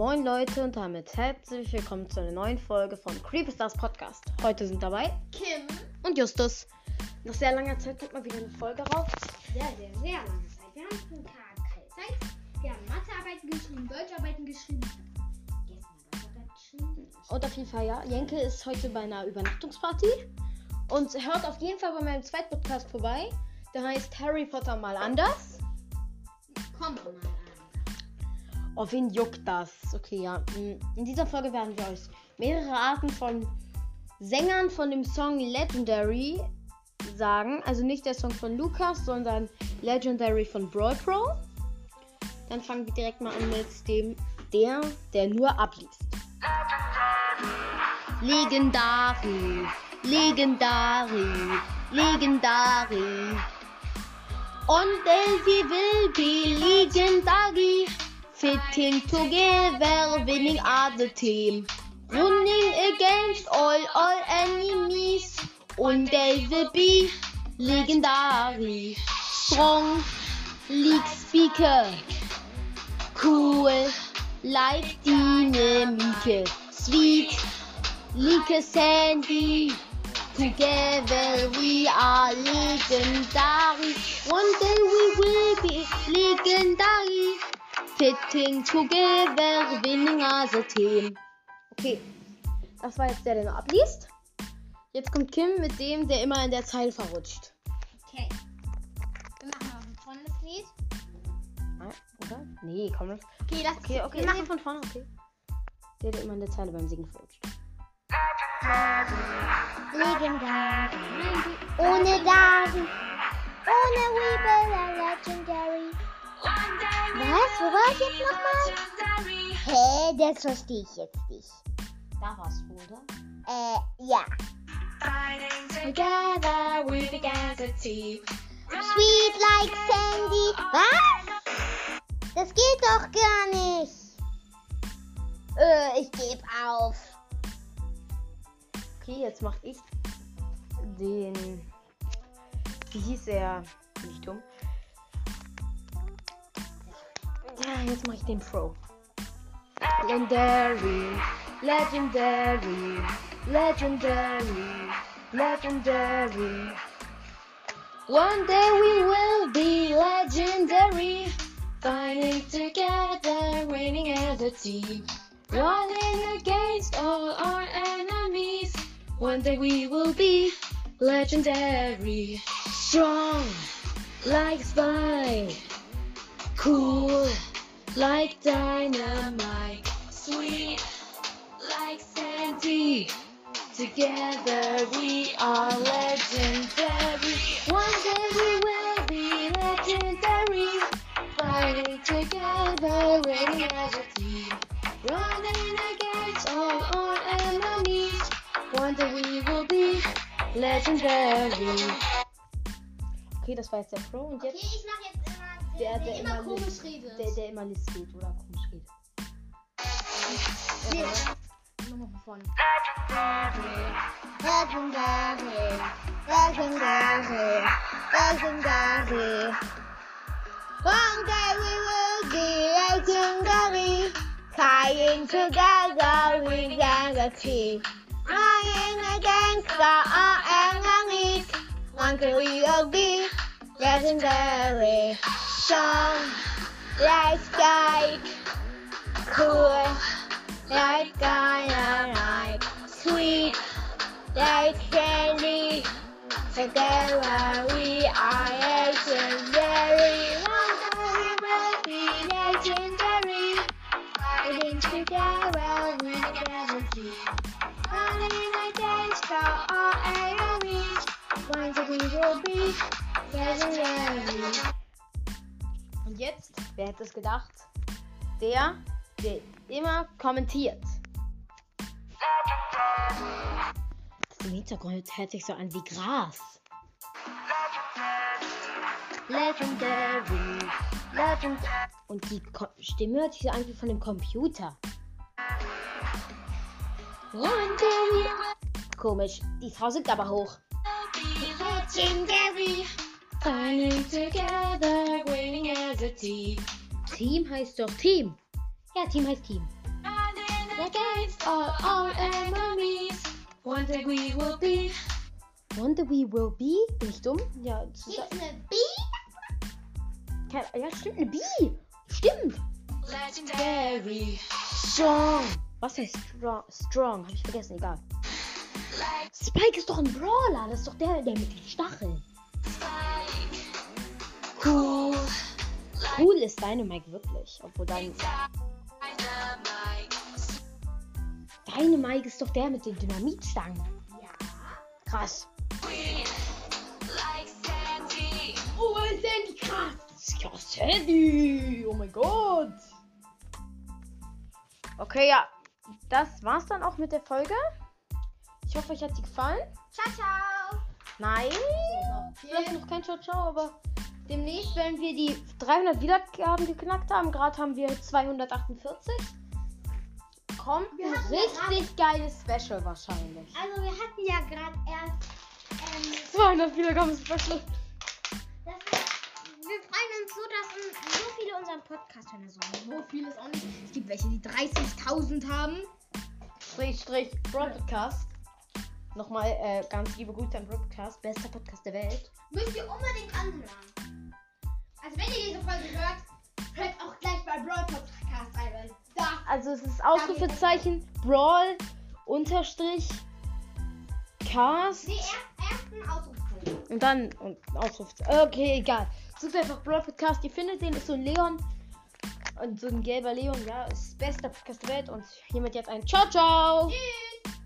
moin Leute und damit herzlich willkommen zu einer neuen Folge von Creepystars Podcast. Heute sind dabei Kim. und Justus. Nach sehr langer Zeit kommt mal wieder eine Folge raus. Sehr, sehr, sehr lange Zeit. Wir haben schon KK-Zeit. Wir haben Mathearbeiten geschrieben, Deutscharbeiten geschrieben. Und auf jeden Fall, ja, Jenke ist heute bei einer Übernachtungsparty und hört auf jeden Fall bei meinem zweiten Podcast vorbei. Der heißt Harry Potter mal anders. Komm doch mal. Auf wen juckt das? Okay, ja. In dieser Folge werden wir euch mehrere Arten von Sängern von dem Song Legendary sagen. Also nicht der Song von Lukas, sondern Legendary von Brawl Pro. Dann fangen wir direkt mal an mit dem, der, der nur abliest. Legendary, Legendary, Legendary. On Daisy will be legendary. Fitting together, winning as a team. Running against all our enemies. And they will be legendary. Strong, league speaker. Cool, like Dynamike. Sweet, like Sandy. Together we are legendary. One day we will be legendary. Fitting together, winning as a team. Okay, das war jetzt der, der noch abliest. Jetzt kommt Kim mit dem, der immer in der Zeile verrutscht. Okay. Wir machen noch ein volles Lied. Ah, Oder? Nee, komm. Okay, lass Okay, okay, Wir machen von vorne, okay. Der, der immer in der Zeile beim Singen verrutscht. Legendary. Ohne Dari. Ohne Weeble Legendary. Was? Wo war ich jetzt nochmal? Hä, das verstehe ich jetzt nicht. Da war's wohl, oder? Äh, ja. Together we began a team. Sweet like Sandy. Was? Das geht doch gar nicht. Äh, ich gebe auf. Okay, jetzt mach ich den. Wie hieß er? Nicht dumm. Jetzt mach ich den Pro. Legendary, legendary, legendary, legendary. One day we will be legendary. Fighting together, winning as a team. Running against all our enemies. One day we will be legendary. Strong like Spike. Cool like dynamite. Sweet like Sandy. Together we are legendary. One day we will be legendary. Fighting together, winning as a team. Running against all our enemies. One day we will be legendary. Okay, das war jetzt der Pro und jetzt ich mach jetzt immer der, der, immer, komisch List- redet. Der, der immer List geht oder komisch redet. Nee. Nochmal von vorne. Legendary, legendary, legendary. One day we will be legendary. Flying together a against our enemies. One day we will be legendary. Like Spike. Cool like dynamite. Sweet like candy. Together we are legendary. We will be legendary. Fighting together we can team. Running against our enemies. One day we will be legendary. Jetzt, wer hätte es gedacht? Der, der immer kommentiert. Das im Hintergrund hört sich so an wie Gras. Legendary, Legend. Und die Ko Stimme hört sich so an wie von dem Computer. Will Komisch. Die Frau singt aber hoch. be legendary. Team. Team heißt doch Team. Ja, Team heißt Team. against all our enemies. One day we will be One day we will be. Bin ich dumm? Ja, zu sa- Gibt's eine B? Keine- ja stimmt, eine Bee. Stimmt. legendary. Strong. Was heißt strong? Strong. Hab ich vergessen, egal. Spike ist doch ein Brawler. Das ist doch der, der mit den Stacheln. Cool ist Dynamite wirklich. Obwohl dein, Dynamite ist doch der mit den Dynamitstangen. Ja. Krass. Oh, ist Sandy krass. Ja, Sandy. Oh mein Gott. Okay, ja. Das war's dann auch mit der Folge. Ich hoffe, euch hat sie gefallen. Ciao, ciao. Nein. Vielleicht noch kein Ciao, Ciao, aber demnächst, wenn wir die 300 Wiedergaben geknackt haben, gerade haben wir 248, kommt Wir ein richtig geiles Special wahrscheinlich. Also wir hatten ja gerade erst ähm, 200 Wiedergaben Special. das, wir freuen uns so, dass so viele unseren Podcast hören. Also so viele ist auch nicht. Es gibt welche, die 30.000 haben. Strich, Strich, Broadcast. Nochmal äh, ganz liebe Grüße an Broadcast, bester Podcast der Welt. Müsst ihr unbedingt anhören. Also es ist Ausrufezeichen Brawl unterstrich Cast die er ersten Ausrufzeichen. und dann und Ausrufezeichen. Okay, egal. Sucht einfach Brawl Podcast, ihr findet den, ist so ein Leon und so ein gelber Leon, ja, ist bester Podcast der Welt und hiermit jetzt ein Ciao, ciao. Tschüss.